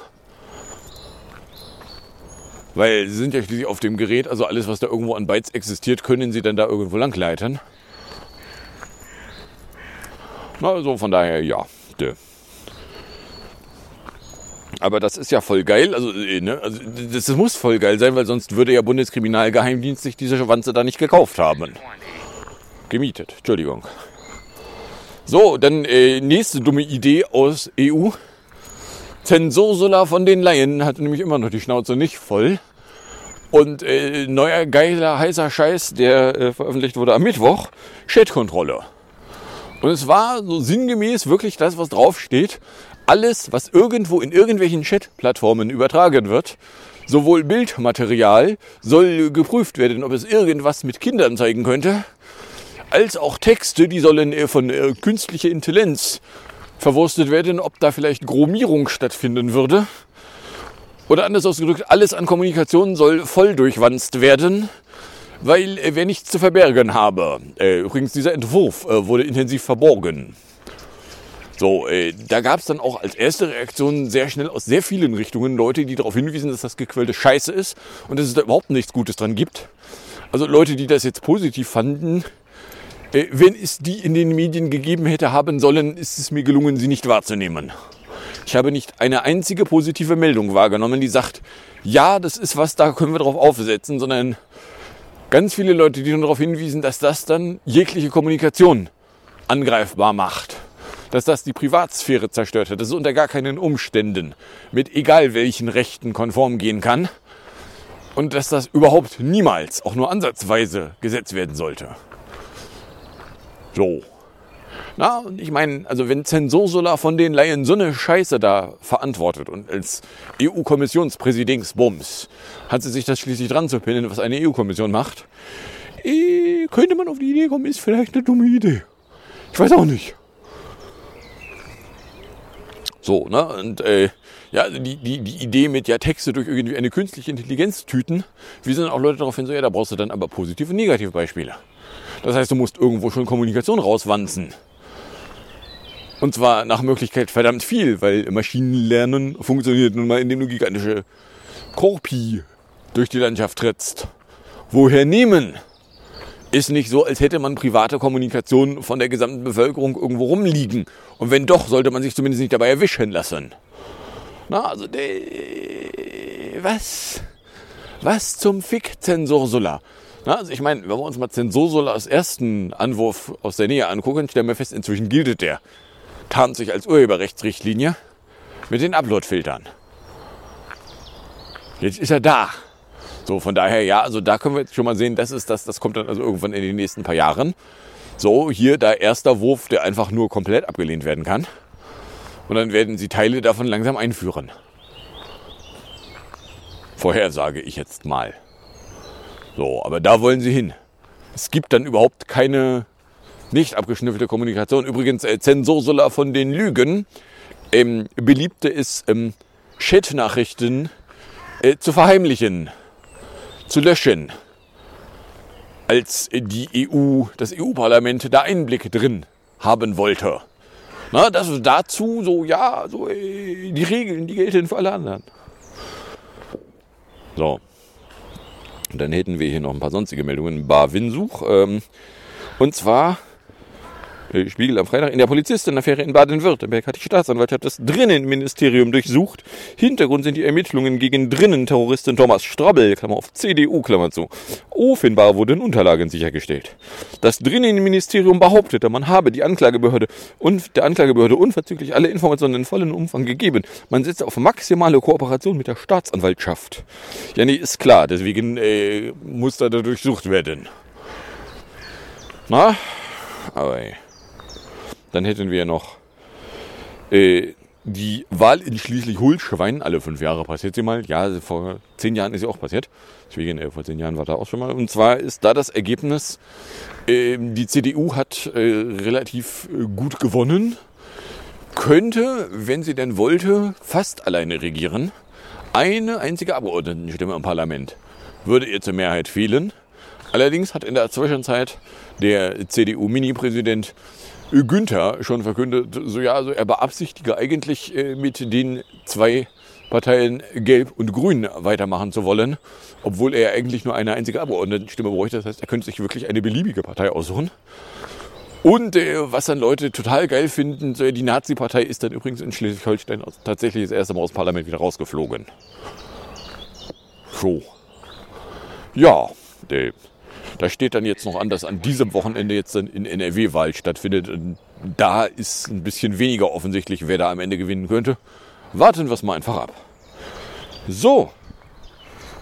Weil sie sind ja schließlich auf dem Gerät, also alles, was da irgendwo an Bytes existiert, können sie dann da irgendwo langleiten. Na, also von daher, ja. Aber das ist ja voll geil. Also, äh, ne, also das, das muss voll geil sein, weil sonst würde ja Bundeskriminalgeheimdienst sich diese Wanze da nicht gekauft haben. Gemietet, Entschuldigung. So, dann äh, nächste dumme Idee aus EU. Zensursula von den Laien hat nämlich immer noch die Schnauze nicht voll. Und äh, neuer geiler heißer Scheiß, der äh, veröffentlicht wurde am Mittwoch, Chatkontrolle. Und es war so sinngemäß wirklich das, was draufsteht. Alles, was irgendwo in irgendwelchen Chat-Plattformen übertragen wird, sowohl Bildmaterial, soll geprüft werden, ob es irgendwas mit Kindern zeigen könnte, als auch Texte, die sollen äh, von äh, künstlicher Intelligenz verwurstet werden, ob da vielleicht Chromierung stattfinden würde. Oder anders ausgedrückt, alles an Kommunikation soll voll durchwanzt werden, weil äh, wer nichts zu verbergen habe. Äh, übrigens, dieser Entwurf äh, wurde intensiv verborgen. So, da gab es dann auch als erste Reaktion sehr schnell aus sehr vielen Richtungen Leute, die darauf hinwiesen, dass das gequälte Scheiße ist und dass es da überhaupt nichts Gutes dran gibt. Also Leute, die das jetzt positiv fanden, wenn es die in den Medien gegeben hätte haben sollen, ist es mir gelungen, sie nicht wahrzunehmen. Ich habe nicht eine einzige positive Meldung wahrgenommen, die sagt, ja, das ist was, da können wir drauf aufsetzen, sondern ganz viele Leute, die nur darauf hinwiesen, dass das dann jegliche Kommunikation angreifbar macht. Dass das die Privatsphäre zerstört hat, dass es unter gar keinen Umständen mit egal welchen Rechten konform gehen kann und dass das überhaupt niemals, auch nur ansatzweise gesetzt werden sollte. So. Na, und ich meine, also wenn Zensursula von den Laien so eine Scheiße da verantwortet und als EU-Kommissionspräsidentsbums hat sie sich das schließlich dran zu pinnen, was eine EU-Kommission macht, eh, könnte man auf die Idee kommen, ist vielleicht eine dumme Idee. Ich weiß auch nicht. So, ne? Und äh, ja, also die, die, die Idee mit ja Texte durch irgendwie eine künstliche Intelligenz tüten, wie sind auch Leute darauf hin, so ja, da brauchst du dann aber positive und negative Beispiele. Das heißt, du musst irgendwo schon Kommunikation rauswanzen. Und zwar nach Möglichkeit verdammt viel, weil Maschinenlernen funktioniert nun mal, indem du gigantische Korpi durch die Landschaft trittst. Woher nehmen? Ist nicht so, als hätte man private Kommunikation von der gesamten Bevölkerung irgendwo rumliegen. Und wenn doch, sollte man sich zumindest nicht dabei erwischen lassen. Na, also, was? Was zum Fick Zensursula? Na, also ich meine, wenn wir uns mal Zensursulas ersten Anwurf aus der Nähe angucken, stellen wir fest, inzwischen gilt der. Tarnt sich als Urheberrechtsrichtlinie mit den Upload-Filtern. Jetzt ist er da. So, von daher, ja, also da können wir jetzt schon mal sehen, das ist das, das kommt dann also irgendwann in den nächsten paar Jahren. So, hier der erste Wurf, der einfach nur komplett abgelehnt werden kann. Und dann werden sie Teile davon langsam einführen. Vorher sage ich jetzt mal. So, aber da wollen sie hin. Es gibt dann überhaupt keine nicht abgeschnüffelte Kommunikation. Übrigens, äh, Zensursula von den Lügen ähm, beliebte es, ähm, Chat-Nachrichten äh, zu verheimlichen, zu löschen, als die EU, das EU-Parlament da Einblick drin haben wollte. Na, das dazu so, ja, so äh, die Regeln, die gelten für alle anderen. So. Und dann hätten wir hier noch ein paar sonstige Meldungen. Bar-Winsuch. Ähm, und zwar Spiegel am Freitag. In der Polizistenaffäre in Baden-Württemberg hat die Staatsanwaltschaft das Drinnenministerium durchsucht. Hintergrund sind die Ermittlungen gegen Drinnenterroristen Thomas Strabbel, Klammer auf CDU, Klammer zu. Offenbar wurden Unterlagen sichergestellt. Das Drinnenministerium behauptete, man habe die Anklagebehörde und der Anklagebehörde unverzüglich alle Informationen in vollem Umfang gegeben. Man setze auf maximale Kooperation mit der Staatsanwaltschaft. Ja, nee, ist klar, deswegen äh, muss da durchsucht werden. Na, aber ey. Dann hätten wir noch äh, die Wahl in Schleswig-Holstein. Alle fünf Jahre passiert sie mal. Ja, vor zehn Jahren ist sie auch passiert. Deswegen, äh, vor zehn Jahren war da auch schon mal. Und zwar ist da das Ergebnis, äh, die CDU hat relativ äh, gut gewonnen. Könnte, wenn sie denn wollte, fast alleine regieren. Eine einzige Abgeordnetenstimme im Parlament würde ihr zur Mehrheit fehlen. Allerdings hat in der Zwischenzeit der CDU-Mini-Präsident Günther schon verkündet, so ja, also er beabsichtige eigentlich äh, mit den zwei Parteien Gelb und Grün weitermachen zu wollen, obwohl er eigentlich nur eine einzige Abgeordnetenstimme bräuchte. Das heißt, er könnte sich wirklich eine beliebige Partei aussuchen. Und äh, was dann Leute total geil finden, die Nazi-Partei ist dann übrigens in Schleswig-Holstein tatsächlich das erste Mal aus dem Parlament wieder rausgeflogen. So. Ja, äh, da steht dann jetzt noch an, dass an diesem Wochenende jetzt in NRW Wahl stattfindet. Da ist ein bisschen weniger offensichtlich, wer da am Ende gewinnen könnte. Warten wir es mal einfach ab. So.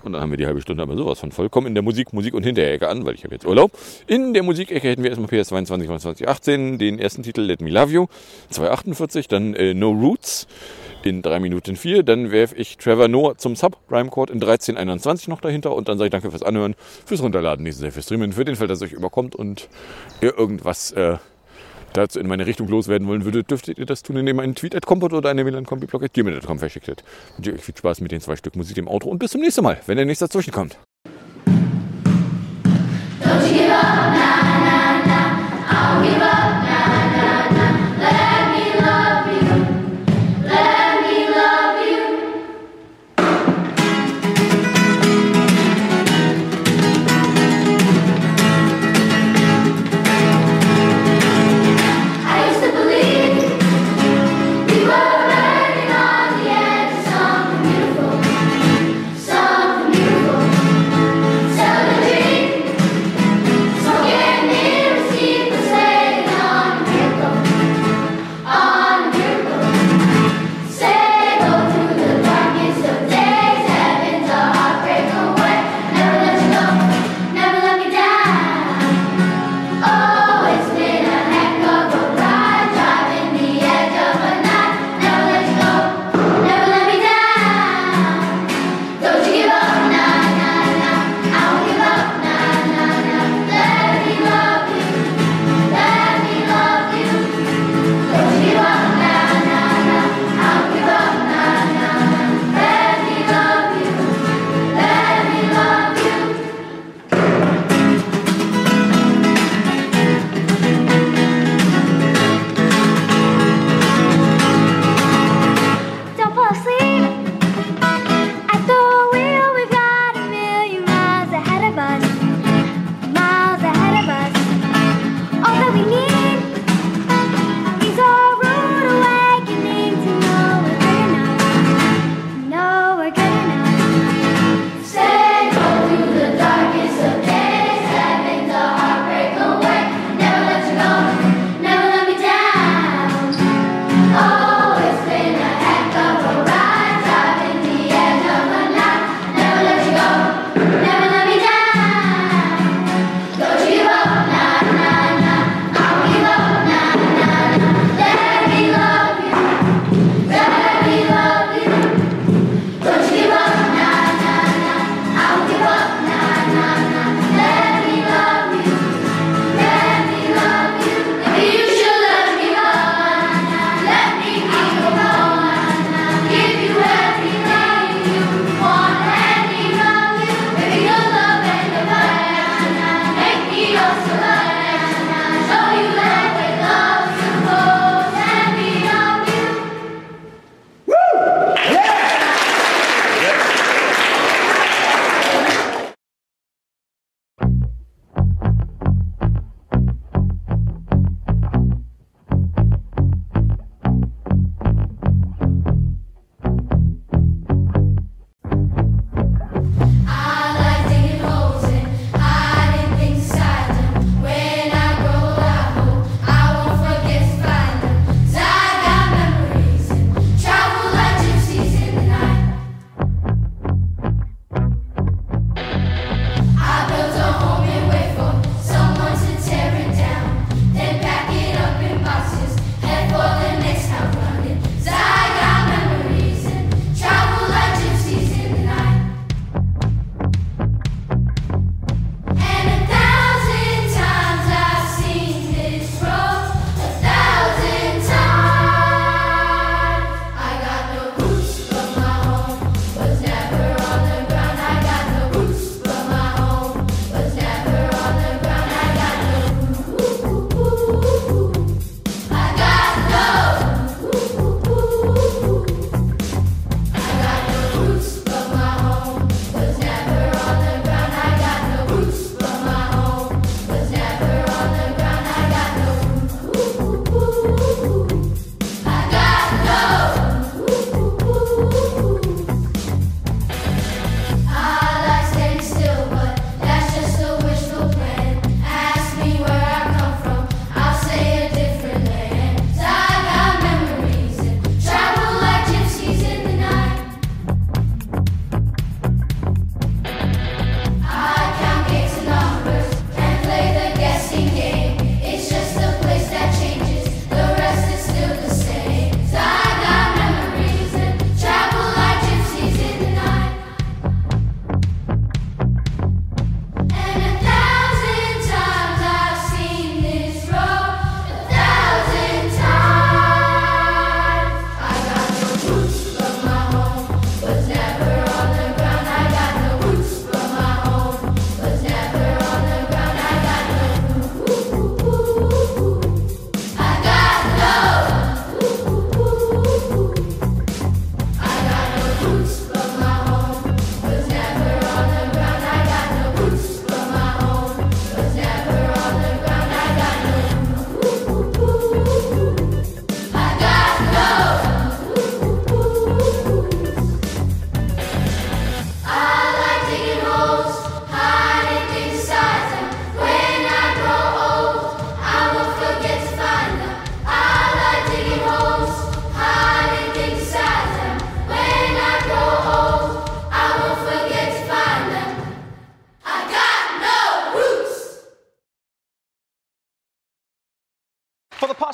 Und dann haben wir die halbe Stunde aber sowas von vollkommen in der Musik, Musik und Hinterecke an, weil ich habe jetzt Urlaub. In der Musikecke hätten wir erstmal PS 22 von 2018, den ersten Titel Let Me Love You, 248, dann äh, No Roots in 3 Minuten 4, dann werfe ich Trevor Noah zum Sub Rhyme Chord in 1321 noch dahinter. Und dann sage ich danke fürs Anhören, fürs Runterladen, nächstes Jahr fürs Streamen, für den Fall, dass es euch überkommt und ihr irgendwas äh, dazu in meine Richtung loswerden wollen würdet, dürftet ihr das tun, indem ihr einen Tweet at Kompot oder eine Milan-Kombi-Blog.gmail.com. Und ihr euch viel Spaß mit den zwei Stück Musik im Outro und bis zum nächsten Mal, wenn der nächste dazwischen kommt. I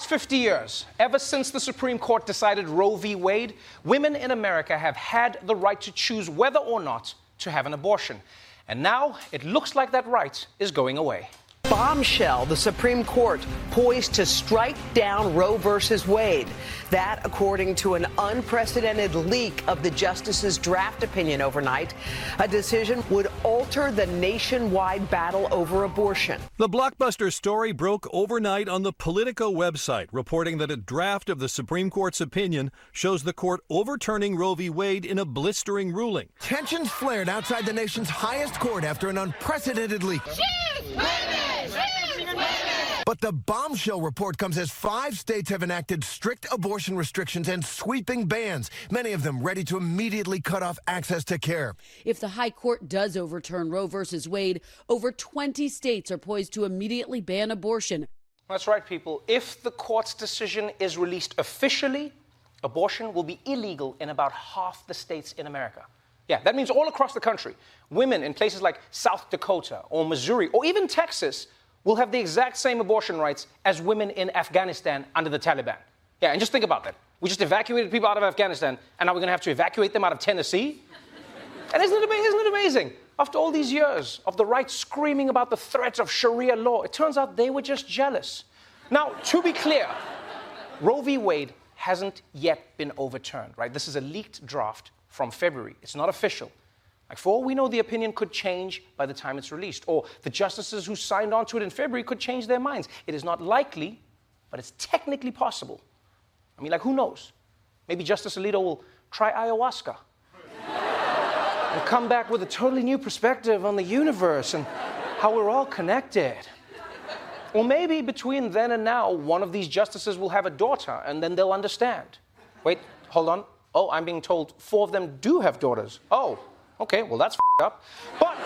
50 years, ever since the Supreme Court decided Roe v. Wade, women in America have had the right to choose whether or not to have an abortion. And now it looks like that right is going away. Bombshell, the Supreme Court poised to strike down Roe versus Wade. That, according to an unprecedented leak of the justice's draft opinion overnight, a decision would alter the nationwide battle over abortion. The blockbuster story broke overnight on the Politico website, reporting that a draft of the Supreme Court's opinion shows the court overturning Roe v. Wade in a blistering ruling. Tensions flared outside the nation's highest court after an unprecedented leak. But the bombshell report comes as five states have enacted strict abortion restrictions and sweeping bans, many of them ready to immediately cut off access to care. If the High Court does overturn Roe versus Wade, over 20 states are poised to immediately ban abortion. That's right, people. If the court's decision is released officially, abortion will be illegal in about half the states in America. Yeah, that means all across the country, women in places like South Dakota or Missouri or even Texas will have the exact same abortion rights as women in Afghanistan under the Taliban. Yeah, and just think about that. We just evacuated people out of Afghanistan, and now we're going to have to evacuate them out of Tennessee? And isn't it, isn't it amazing? After all these years of the right screaming about the threats of Sharia law, it turns out they were just jealous. Now, to be clear, Roe v. Wade hasn't yet been overturned, right? This is a leaked draft from February. It's not official. Like, for all we know, the opinion could change by the time it's released, or the justices who signed on to it in February could change their minds. It is not likely, but it's technically possible. I mean, like, who knows? Maybe Justice Alito will try ayahuasca and come back with a totally new perspective on the universe and how we're all connected. Or maybe between then and now, one of these justices will have a daughter and then they'll understand. Wait, hold on. Oh, I'm being told four of them do have daughters. Oh, okay, well, that's up. But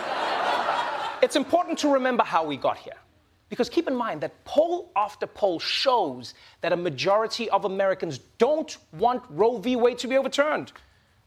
it's important to remember how we got here. Because keep in mind that poll after poll shows that a majority of Americans don't want Roe v. Wade to be overturned.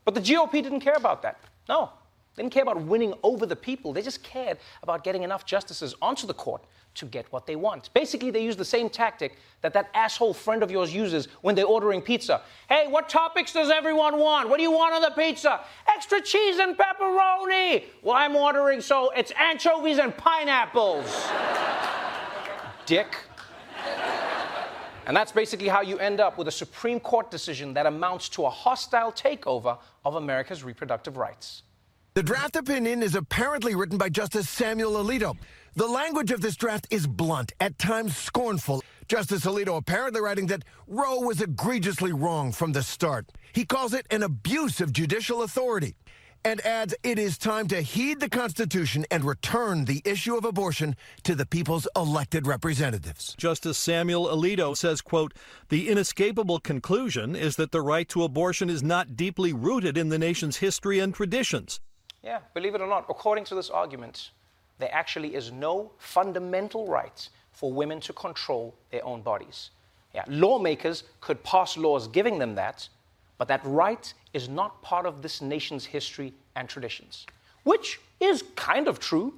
But the GOP didn't care about that. No, they didn't care about winning over the people. They just cared about getting enough justices onto the court to get what they want. Basically, they use the same tactic that that asshole friend of yours uses when they're ordering pizza. Hey, what topics does everyone want? What do you want on the pizza? Extra cheese and pepperoni. Well, I'm ordering so it's anchovies and pineapples. Dick. And that's basically how you end up with a Supreme Court decision that amounts to a hostile takeover of America's reproductive rights. The draft opinion is apparently written by Justice Samuel Alito. The language of this draft is blunt, at times scornful. Justice Alito apparently writing that Roe was egregiously wrong from the start. He calls it an abuse of judicial authority and adds it is time to heed the Constitution and return the issue of abortion to the people's elected representatives. Justice Samuel Alito says, quote, "The inescapable conclusion is that the right to abortion is not deeply rooted in the nation's history and traditions." Yeah, believe it or not, according to this argument, there actually is no fundamental right for women to control their own bodies. Yeah, lawmakers could pass laws giving them that, but that right is not part of this nation's history and traditions, which is kind of true.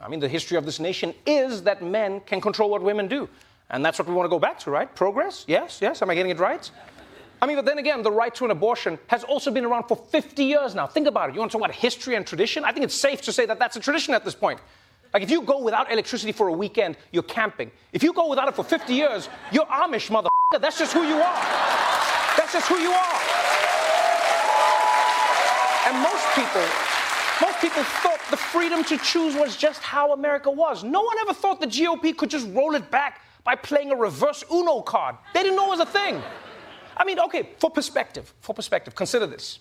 I mean, the history of this nation is that men can control what women do. And that's what we want to go back to, right? Progress? Yes, yes. Am I getting it right? I mean, but then again, the right to an abortion has also been around for 50 years now. Think about it. You want to talk about history and tradition? I think it's safe to say that that's a tradition at this point. Like, if you go without electricity for a weekend, you're camping. If you go without it for 50 years, you're Amish, mother. That's just who you are. That's just who you are. And most people, most people thought the freedom to choose was just how America was. No one ever thought the GOP could just roll it back by playing a reverse Uno card. They didn't know it was a thing. I mean, okay, for perspective, for perspective, consider this.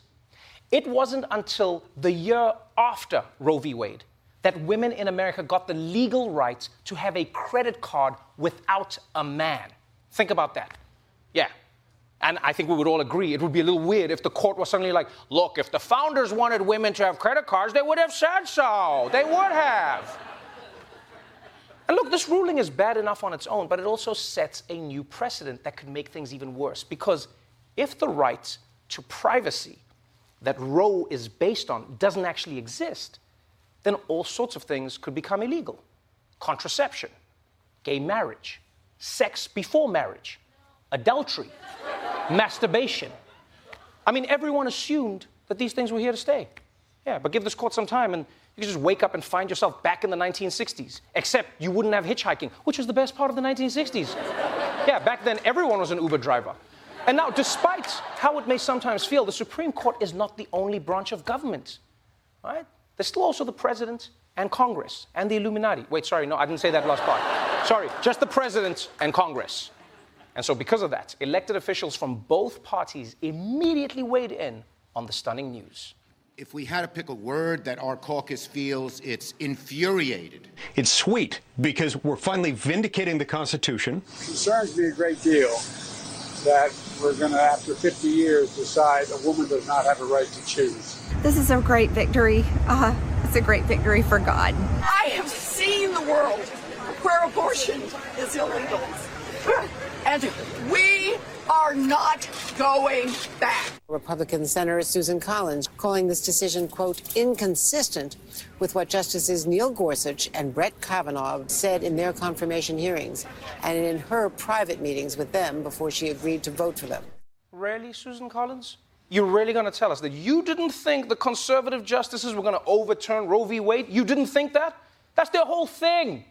It wasn't until the year after Roe v. Wade that women in America got the legal right to have a credit card without a man. Think about that. Yeah. And I think we would all agree it would be a little weird if the court was suddenly like, look, if the founders wanted women to have credit cards, they would have said so. They would have. And look, this ruling is bad enough on its own, but it also sets a new precedent that could make things even worse. Because if the right to privacy that Roe is based on doesn't actually exist, then all sorts of things could become illegal contraception, gay marriage, sex before marriage, adultery, masturbation. I mean, everyone assumed that these things were here to stay. Yeah, but give this court some time and you just wake up and find yourself back in the 1960s. Except you wouldn't have hitchhiking, which was the best part of the 1960s. yeah, back then everyone was an Uber driver. And now, despite how it may sometimes feel, the Supreme Court is not the only branch of government. Right? There's still also the president and Congress and the Illuminati. Wait, sorry, no, I didn't say that last part. sorry, just the president and Congress. And so, because of that, elected officials from both parties immediately weighed in on the stunning news. If we had to pick a word that our caucus feels, it's infuriated. It's sweet because we're finally vindicating the Constitution. concerns me a great deal that we're going to, after 50 years, decide a woman does not have a right to choose. This is a great victory. Uh, it's a great victory for God. I have seen the world where abortion is illegal. And we are not going back. Republican Senator Susan Collins calling this decision, quote, inconsistent with what Justices Neil Gorsuch and Brett Kavanaugh said in their confirmation hearings and in her private meetings with them before she agreed to vote for them. Really, Susan Collins? You're really going to tell us that you didn't think the conservative justices were going to overturn Roe v. Wade? You didn't think that? That's their whole thing.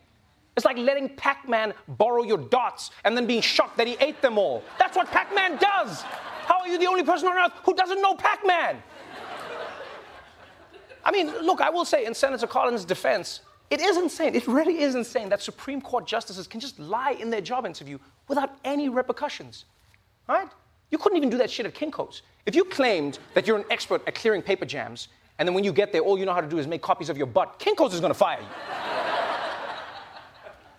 It's like letting Pac Man borrow your dots and then being shocked that he ate them all. That's what Pac Man does. How are you the only person on earth who doesn't know Pac Man? I mean, look, I will say in Senator Collins' defense, it is insane. It really is insane that Supreme Court justices can just lie in their job interview without any repercussions. Right? You couldn't even do that shit at Kinko's. If you claimed that you're an expert at clearing paper jams, and then when you get there, all you know how to do is make copies of your butt, Kinko's is gonna fire you.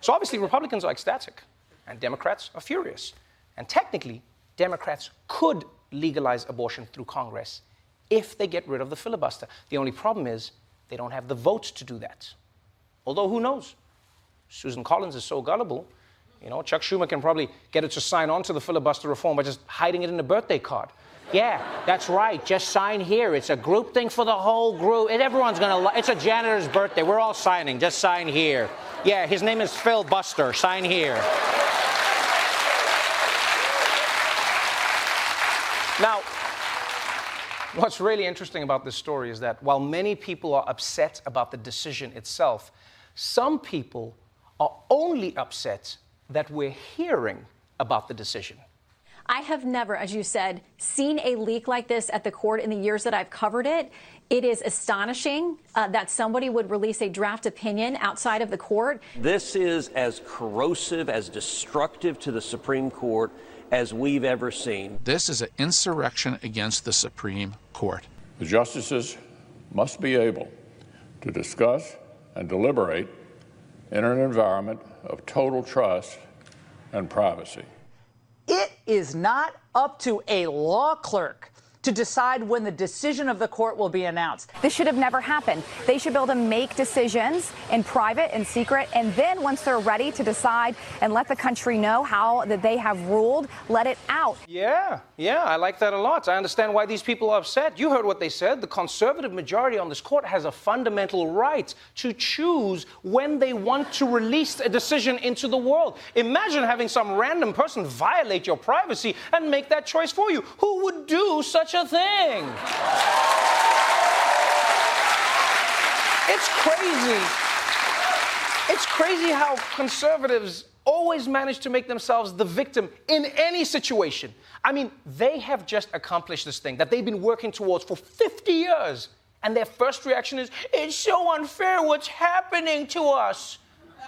So obviously, Republicans are ecstatic, and Democrats are furious. And technically, Democrats could legalize abortion through Congress if they get rid of the filibuster. The only problem is they don't have the votes to do that. Although, who knows? Susan Collins is so gullible. You know, Chuck Schumer can probably get her to sign on to the filibuster reform by just hiding it in a birthday card. Yeah, that's right. Just sign here. It's a group thing for the whole group. And everyone's gonna. Li- it's a janitor's birthday. We're all signing. Just sign here. Yeah, his name is Phil Buster. Sign here. Now, what's really interesting about this story is that while many people are upset about the decision itself, some people are only upset that we're hearing about the decision. I have never, as you said, seen a leak like this at the court in the years that I've covered it. It is astonishing uh, that somebody would release a draft opinion outside of the court. This is as corrosive, as destructive to the Supreme Court as we've ever seen. This is an insurrection against the Supreme Court. The justices must be able to discuss and deliberate in an environment of total trust and privacy. Is not up to a law clerk to decide when the decision of the court will be announced. This should have never happened. They should be able to make decisions in private and secret, and then once they're ready to decide and let the country know how that they have ruled, let it out. Yeah, yeah, I like that a lot. I understand why these people are upset. You heard what they said. The conservative majority on this court has a fundamental right to choose when they want to release a decision into the world. Imagine having some random person violate your privacy and make that choice for you. Who would do such a thing? It's crazy. It's crazy how conservatives always manage to make themselves the victim in any situation. I mean, they have just accomplished this thing that they've been working towards for 50 years. And their first reaction is, it's so unfair what's happening to us.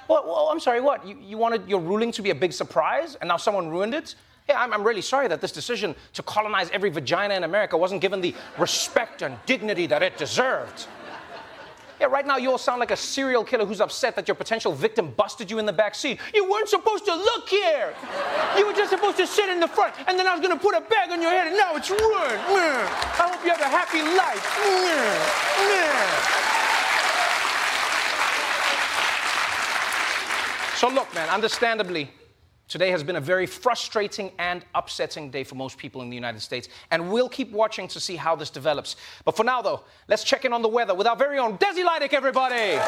Well, well I'm sorry, what? You, you wanted your ruling to be a big surprise and now someone ruined it? Yeah, I'm, I'm really sorry that this decision to colonize every vagina in America wasn't given the respect and dignity that it deserved. Yeah, right now you all sound like a serial killer who's upset that your potential victim busted you in the back seat. You weren't supposed to look here. You were just supposed to sit in the front, and then I was gonna put a bag on your head, and now it's ruined. I hope you have a happy life. So look, man, understandably, Today has been a very frustrating and upsetting day for most people in the United States, and we'll keep watching to see how this develops. But for now, though, let's check in on the weather with our very own Desi Leidick, everybody!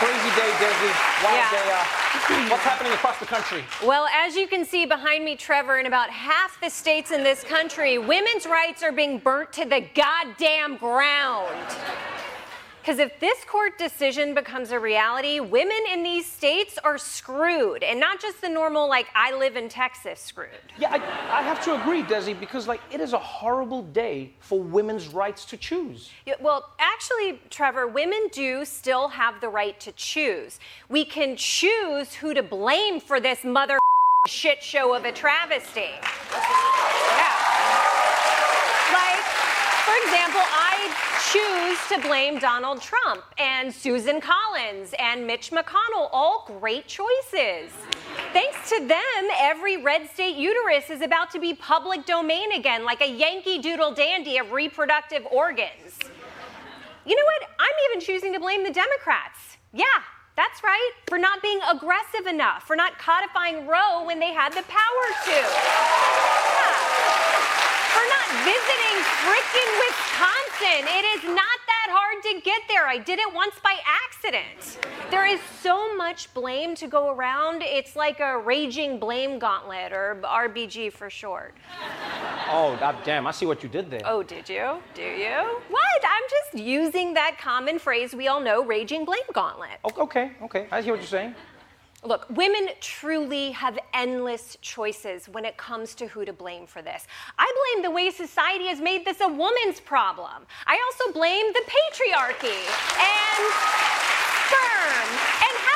Crazy day Desi. Wild Yeah. day. Uh, what's happening across the country? Well, as you can see behind me, Trevor, in about half the states in this country, women's rights are being burnt to the goddamn ground. Because if this court decision becomes a reality, women in these states are screwed. And not just the normal, like, I live in Texas screwed. Yeah, I, I have to agree, Desi, because like it is a horrible day for women's rights to choose. Yeah, Well, actually, Trevor, women do still have the right to choose. We can choose who to blame for this mother shit show of a travesty. For example, I choose to blame Donald Trump and Susan Collins and Mitch McConnell, all great choices. Thanks to them, every red state uterus is about to be public domain again, like a Yankee Doodle dandy of reproductive organs. You know what? I'm even choosing to blame the Democrats. Yeah, that's right. For not being aggressive enough, for not codifying Roe when they had the power to. Yeah. For not visiting frickin' Wisconsin. It is not that hard to get there. I did it once by accident. There is so much blame to go around. It's like a raging blame gauntlet, or RBG for short. Oh, damn! I see what you did there. Oh, did you? Do you? What? I'm just using that common phrase we all know, raging blame gauntlet. Okay, okay. I hear what you're saying. Look, women truly have endless choices when it comes to who to blame for this. I blame the way society has made this a woman's problem. I also blame the patriarchy and sperm and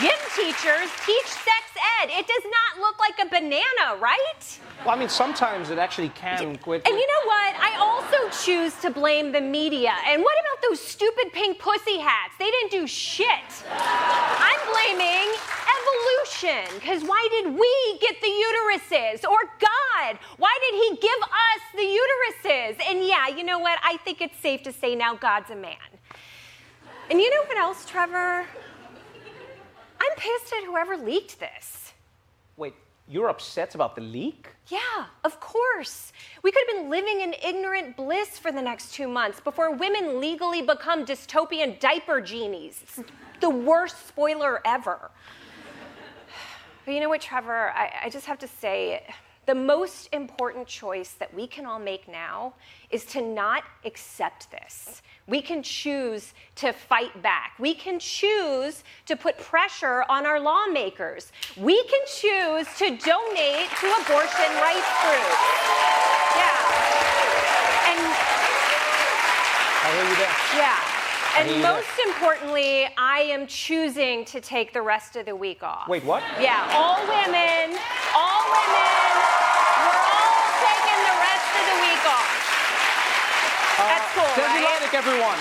gym teachers teach sex ed. It does not look like a banana, right? Well, I mean, sometimes it actually can quit. And you know what? I also choose to blame the media. And what about those stupid pink pussy hats? They didn't do shit. I'm blaming evolution. Because why did we get the uteruses? Or God, why did He give us the uteruses? And yeah, you know what? I think it's safe to say now God's a man. And you know what else, Trevor? I'm pissed at whoever leaked this. Wait, you're upset about the leak? Yeah, of course. We could have been living in ignorant bliss for the next two months before women legally become dystopian diaper genies. It's the worst spoiler ever. But you know what, Trevor? I, I just have to say the most important choice that we can all make now is to not accept this. We can choose to fight back. We can choose to put pressure on our lawmakers. We can choose to donate to abortion rights groups. Yeah. And I hear you there. yeah. And most importantly, I am choosing to take the rest of the week off. Wait, what? Yeah, all women, all women, we're all taking the rest of the week off. Uh, That's cool, Desi right? Lydic, everyone.